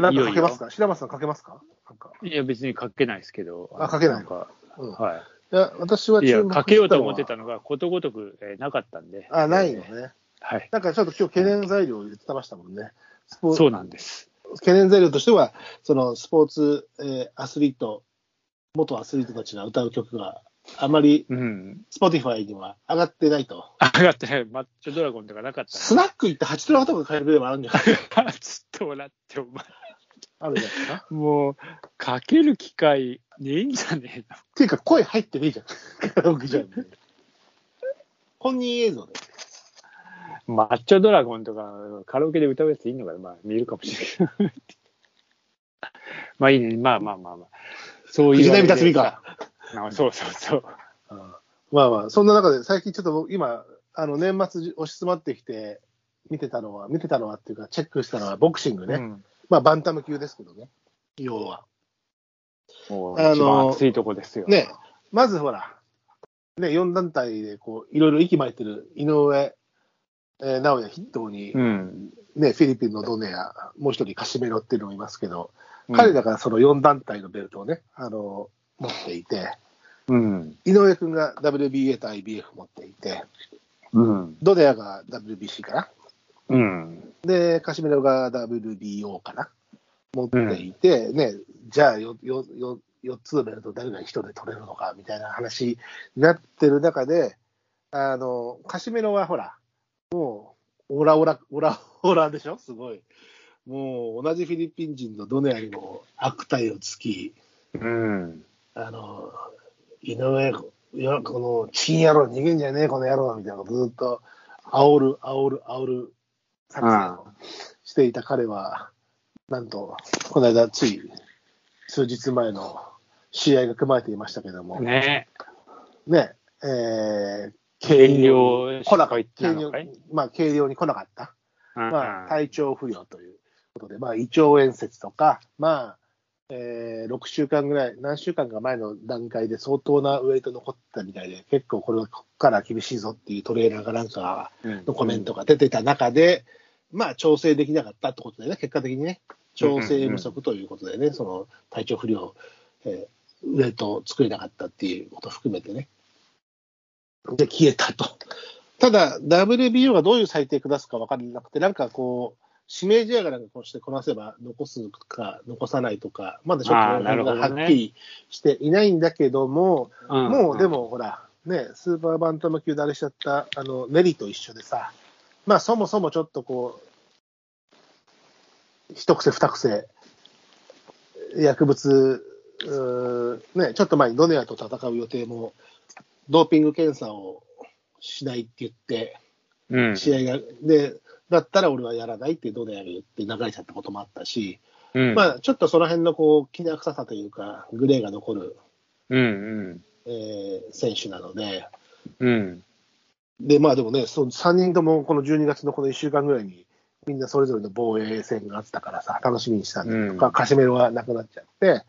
なんかいよいよかけますか？白松さんかけますか？いや、別にかけないですけど。あかけないんか、うん。はいや、私はい。いやかけようと思ってたのが、ことごとく、えーなかったんで。あ、ないのえーね。はい。なんかちょっと今日懸念材料を言ってましたもんね。スポーそうなんです。懸念材料としては、そのスポーツ、えーアスリート、元アスリートたちが歌う曲があまりうん。Spotify には上がってないと。上がってない、マッチョドラゴンとかなかったスナック行って8ドル頭で買えるぐらいもあるんじゃない？な。ちょっと笑って、お前。あるんじゃないですか？もう、かける機会ねえんじゃねえの？っていうか、声入ってねえじゃん。カラオケじゃん。本人映像で。マッチョドラゴンとか、カラオケで歌うやついんのかな？まあ、見るかもしれない。まあいいね。まあまあまあまあ。そういう。藤波辰巳か。あそうそうそう。まあまあ、そんな中で、最近ちょっと僕今、あの、年末押し詰まってきて、見てたのは、見てたのはっていうか、チェックしたのはボクシングね。うんまあ、バンタム級ですけどね。要は。あの一番熱いとこですよ。ね、まずほら、ね、4団体でこう、いろいろ息巻いてる井上、えー直哉筆頭に、うん。ね、フィリピンのドネア、もう一人カシメロっていうのもいますけど、うん彼らがその4団体のベルトをね、あの、持っていて、うん。井上君が WBA と IBF 持っていて、うん。ドネアが WBC かな。うん。で、カシメロが WBO かな？持っていて、ね、じゃあよ、よ、よ、4つのベルト誰が一人で取れるのかみたいな話になってる中で、あの、カシメロはほら、もう、オラオラ、オラオラでしょ？すごい。もう、同じフィリピン人のドネアにも悪態をつき、うん。あの、井上、いやこの、チン野郎逃げんじゃねえ、この野郎みたいなことずっと、煽る、煽る、煽る作戦をしていた彼は、なんと、この間、つい、数日前の試合が組まれていましたけども、ね、ねえー、減量来なかった。なのかい？まあ、軽量に来なかった。うんまあ、体調不良ということで、まあ、胃腸炎説とか、まあ、えー6週間ぐらい、何週間か前の段階で相当なウェイト残ってたみたいで、結構これはここから厳しいぞっていうトレーナーがなんかのコメントが出てた中で、まあ、調整できなかったってことでね、結果的にね、調整不足ということでね、その体調不良、えーウェイトを作れなかったっていうことを含めてね。で、消えたと。ただ、WBO がどういう裁定下すか分からなくて、なんかこう、指名試合がなんかこうしてこなせば残すか残さないとか、まだちょっとはっきりしていないんだけども、うん。もうでもほら、ね、スーパーバンタム級であれしちゃったあのネリと一緒でさ、まあそもそもちょっとこう、一癖二癖、薬物、ね、ちょっと前にドネアと戦う予定も、ドーピング検査をしないって言って、うん。試合が、で、だったら俺はやらないってドネアが言って流れちゃったこともあったし、うん。まあちょっとその辺のこう、きな臭さというか、グレーが残る、うんえー選手なので、うん。うん。で、まあでもね、そう3人ともこの12月のこの1週間ぐらいに、みんなそれぞれの防衛戦があったからさ、楽しみにしたんだけど、うんかカシメロはなくなっちゃって、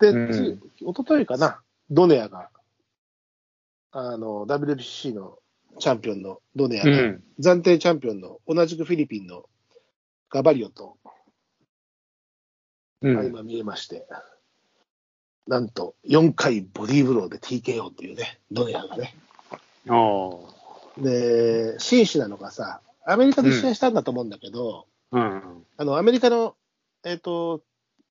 で、うんつ一昨日かな、ドネアが、あの、WBC のチャンピオンのドネアが、うん。暫定チャンピオンの同じくフィリピンのガバリオとうん。今見えまして、なんと4回ボディーブローで TKO っていうね、ドネアがね。おーで、紳士なのがさ、アメリカで試合したんだと思うんだけど、うん。あの、アメリカの、えっ、と、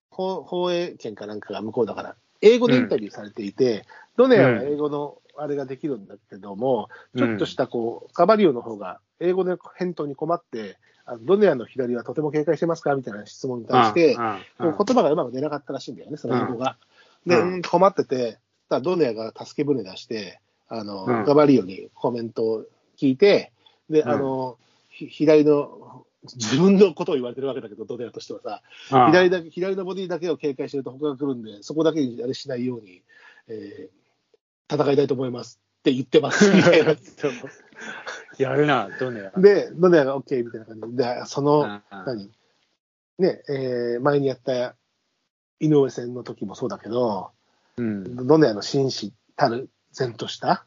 放放映権かなんかが向こうだから、英語でインタビューされていて、ドネアは英語のあれができるんだけども、ちょっとしたこう、カバリオの方が英語で返答に困って、あのドネアの左はとても警戒してますかみたいな質問に対して、言葉がうまく出なかったらしいんだよね、その英語が。で、うん。うん困ってて、ドネアが助け舟出して、あの、うん。ガバリオにコメントを聞いて、で、うんあの、ひ左の、自分のことを言われてるわけだけど、ドネアとしてはさ、うん左だけ、左のボディだけを警戒してると他が来るんで、そこだけにあれしないように、えー戦いたいと思いますって言ってます、みたいな。やるな、ドネア。で、ドネアが OK みたいな感じで、でその、うん何？ね、えー前にやった井上戦の時もそうだけど、うん。ドネアの紳士たる然とした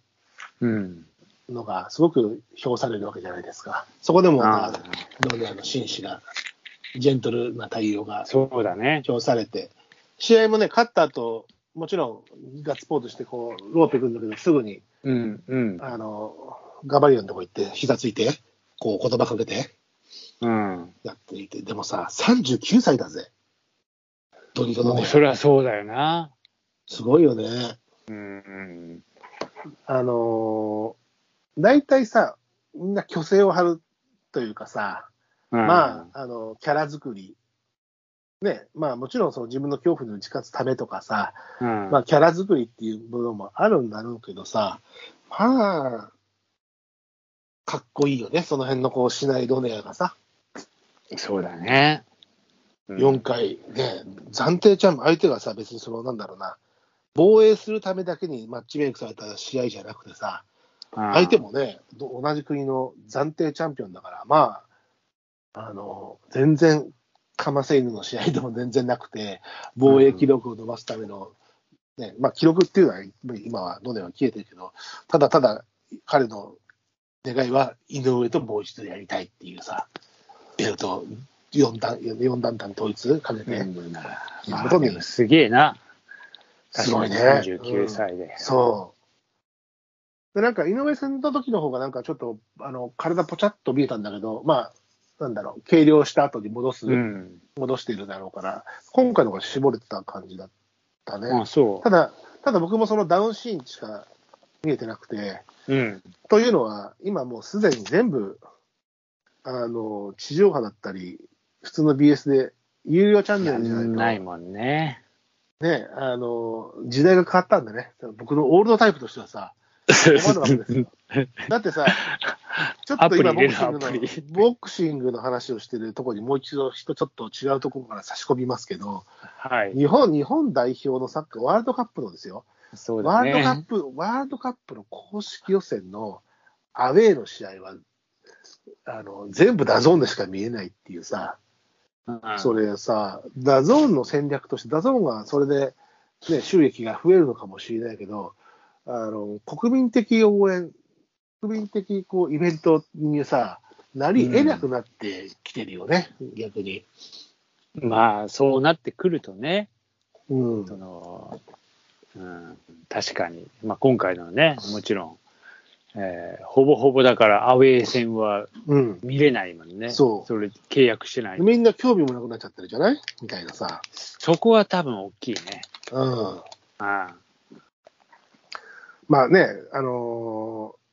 うん。のがすごく評されるわけじゃないですか。そこでも、まああドネアの紳士がジェントルな対応がそうだね。強調されて、試合もね、勝った後、もちろんガッツポーズして、こう、ローペくんだけど、すぐに、うん、うん。あの、ガバリオンのとこ行って、膝ついて、こう、言葉かけて、うん。やっていて、でもさ、39歳だぜ。ドリドのね、それはそうだよな。すごいよね。うん、うん。あのー、大体さ、みんな虚勢を張るというかさ、まあ、あの、キャラ作り。ね、まあもちろんその自分の恐怖に打ち勝つためとかさ、あ、うん。まあキャラ作りっていう部分もあるんだろうけどさ、まあ、かっこいいよね、その辺のこう、シナイドネアがさ、そうだね。うん。4回。ね、暫定チャンピオン、相手がさ、別にその、なんだろうな、防衛するためだけにマッチメイクされた試合じゃなくてさ、相手もね、ど同じ国の暫定チャンピオンだから、まあ、あの、全然、かませ犬の試合でも全然なくて、防衛記録を伸ばすための、ね、まあ、記録っていうのは、今はどんどん消えてるけど、ただただ、彼の願いは、井上ともう一度やりたいっていうさ、ベルト4段、四段単統一かけて、うんまあすげえな。すごいね。39歳で。そう。で、なんか、井上戦の時の方が、なんかちょっと、あの、体ぽちゃっと見えたんだけど、まあ、なんだろう、計量した後に戻す、うん。戻しているだろうから、今回の方が絞れてた感じだったね。あ、そただ、ただ僕もそのダウンシーンしか見えてなくて、う。うん。というのは、今もうすでに全部、あの、地上波だったり、普通の BS で、有料チャンネルじゃないと、ないもんね。ね、あの、時代が変わったんでね、僕のオールドタイプとしてはさ。だってさ、ちょっと今ボクシングのボクシングの話をしてるところにもう一度、ちょっと違うところから差し込みますけど、はい。日本、日本代表のサッカー、ワールドカップのですよ、そうだワールドカッね。プ、ワールドカップの公式予選のアウェーの試合は、あの、全部 DAZN でしか見えないっていうさ、うん。それさ、 DAZN の戦略として、 DAZN がそれで、ね、収益が増えるのかもしれないけど、あの国民的応援、国民的こうイベントにさ、なり得なくなってきてるよね、逆に。まあ、そうなってくるとね、うんその、うん、確かに。まあ、今回のね、もちろん、えーほぼほぼだからアウェー戦はうん、見れないもんね。そうそれ契約してない。みんな興味もなくなっちゃってるじゃない？みたいなさ。そこは多分大きいね。うん、あまあね、あのー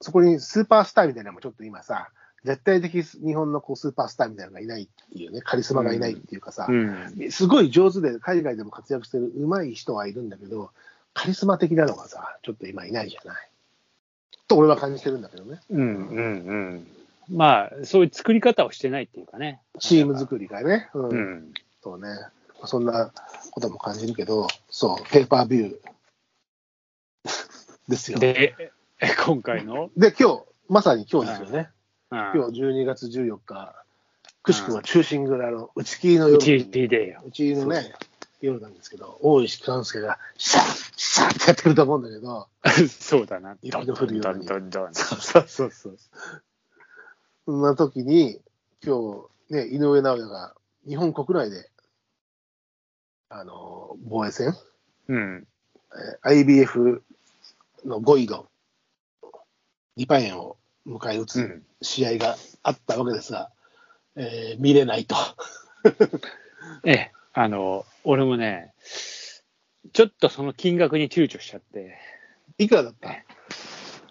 そこにスーパースターみたいなのもちょっと今さ、絶対的日本のこうスーパースターみたいなのがいないっていうね、カリスマがいないっていうかさ、うん。すごい上手で海外でも活躍してる上手い人はいるんだけど、カリスマ的なのがさ、ちょっと今いないじゃない。と俺は感じてるんだけどね。うんうんうん。まあ、そういう作り方をしてないっていうかね。チーム作りがね。うん。うん。そうね。そんなことも感じるけど、そう、ペーパービューですよ。で、で、今回の、今日、まさに今日ですよね。うん、今日12月14日、くしくも中心蔵の打ち切りの夜うちに、でよ。うちのね、夜なんですけど、大石勘介が、シャッシャッってやってくると思うんだけど、そうだな。雪の降るようにどんどんどんどんそうそうそう。そんな時に、今日、ね、井上尚弥が日本国内で、あの、防衛戦、うん。えー IBF の5位のリパイエンを迎え撃つうん。試合があったわけですが、えー見れないと。ええ、あの、俺もね、ちょっとその金額に躊躇しちゃって、いくらだった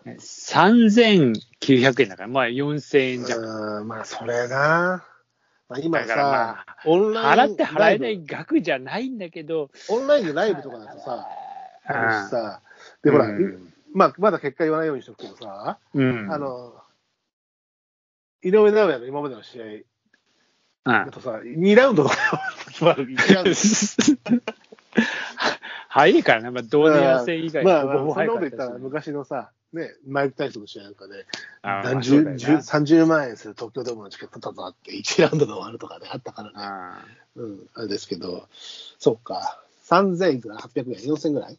？3900円だから、まあ4000円じゃん。まあ、それな。まあ、今だからまさあ、オンライン払って払えない額じゃないんだけど、オンラインでライブとかだとさ、あるしさ、で、うんほら、まあ、まだ結果言わないようにしとくけどさ、うん。あの、井上尚弥の今までの試合うんだとさ、2ラウンドとか決まる。1ラウンド早いからね、まあ、同年野戦以外まあ、そんなこと言ったら昔のさ、ね、マイク・タイソンの試合なんかで、何十、まあそうだよな十30万円する東京ドームのチケットとかあって、1ラウンドで終わるとかね、あったからね。あうん、あれですけど、そっか。3000いくら ?800 円 ?4000 ぐらい？ー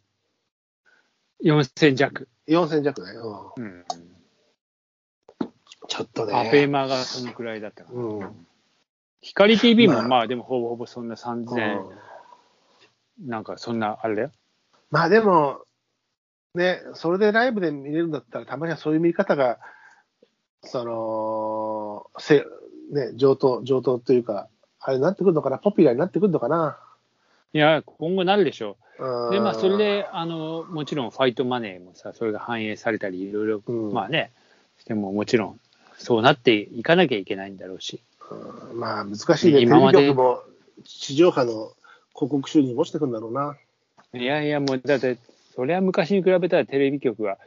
4000弱。?4000 弱ね。うん。うん。ちょっとアフェね。マがそのくらいだったから。うん光 TV もまあまあでもほぼほぼそんな3000、なんかそんなあれだよ。まあでも、ね、それでライブで見れるんだったら、たまにはそういう見方が、その、せね、上等、上等というか、あれになってくるのかな、ポピュラーになってくるのかな。いや、今後なるでしょうんう。で、まあそれで、あの、もちろんファイトマネーもさ、それが反映されたり、いろいろ、うんまあね、してももちろん、そうなっていかなきゃいけないんだろうし。うんまあ難しいね、テレ今までビ局も地上波の広告収入に落ちてくるんだろうな。いやいや、もう、だって、それは昔に比べたらテレビ局が、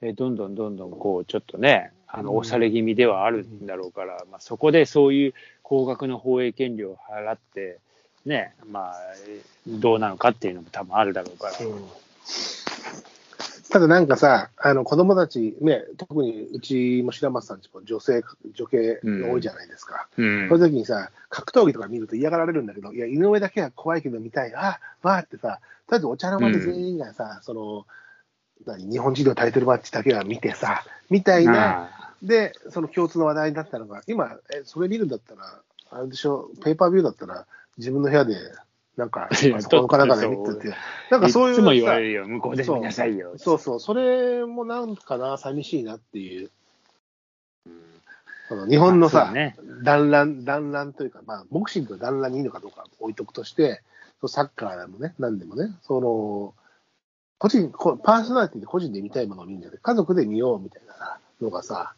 えーどんどんどんどん、こう、ちょっとね、あの、うん押され気味ではあるんだろうから、まあ、そこでそういう高額の放映権料を払って、ね、まあ、えーどうなのかっていうのも多分あるだろうから。うん。ただなんかさ、あの子供たち、ね、特にうちも白松さんちも女性、女系が多いじゃないですか。うん。そういう時にさ、格闘技とか見ると嫌がられるんだけど、いや、井上だけは怖いけど見たい、あわーってさ、とりあえずお茶の間で全員がさ、その、何、日本人のタイトルマッチだけは見てさ、みたいな、あ。で、その共通の話題になったのが、今、え、それ見るんだったら、あれでしょ、ペーパービューだったら、自分の部屋で、なんか、パソコンかなんかで見てて、なんかそういういつも言わされるよ、向こうで見なさいよ。そう。そう、それもなんかな、寂しいなっていう。その日本のさ、団らん、団らんというか、まあ、ボクシングが団らんにいいのかどうか置いとくとして、サッカーでもね、なんでもね、その、個人、こパーソナリティで個人で見たいものを見るんじゃなくて、家族で見ようみたいなさのがさ、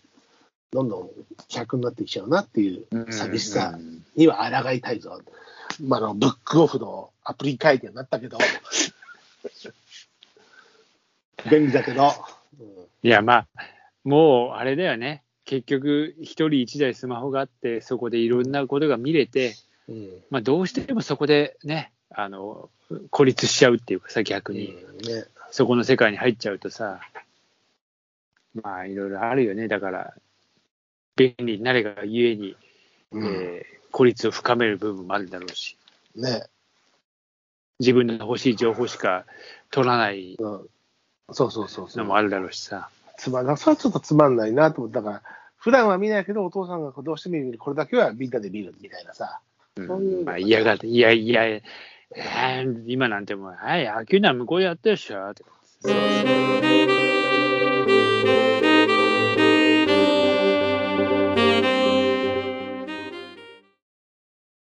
どんどん客になってきちゃうなっていううん寂しさうんには抗いたいぞ。まあ、あの、ブックオフのアプリ会見になったけど、便利だけど、うんいや、まあ、もう、あれだよね。結局、一人一台スマホがあって、そこでいろんなことが見れて、うんまあ、どうしてもそこでね、あの、孤立しちゃうっていうかさ、逆に。ね、そこの世界に入っちゃうとさ、まあ、いろいろあるよね。だから、便利になれがゆえに、うんえー孤立を深める部分もあるだろうし、ね、自分の欲しい情報しか取らないうん、そうそうそうそう。のもあるだろうしさ。つまんな、それはちょっとつまんないなと思ったから、普段は見ないけど、お父さんがどうしても見る、これだけはみんなで見るみたいなさ。うんまあ、嫌がって、いやいや、えー今なんてもう、はい、野球なら向こうでやってるっしょって。そうそう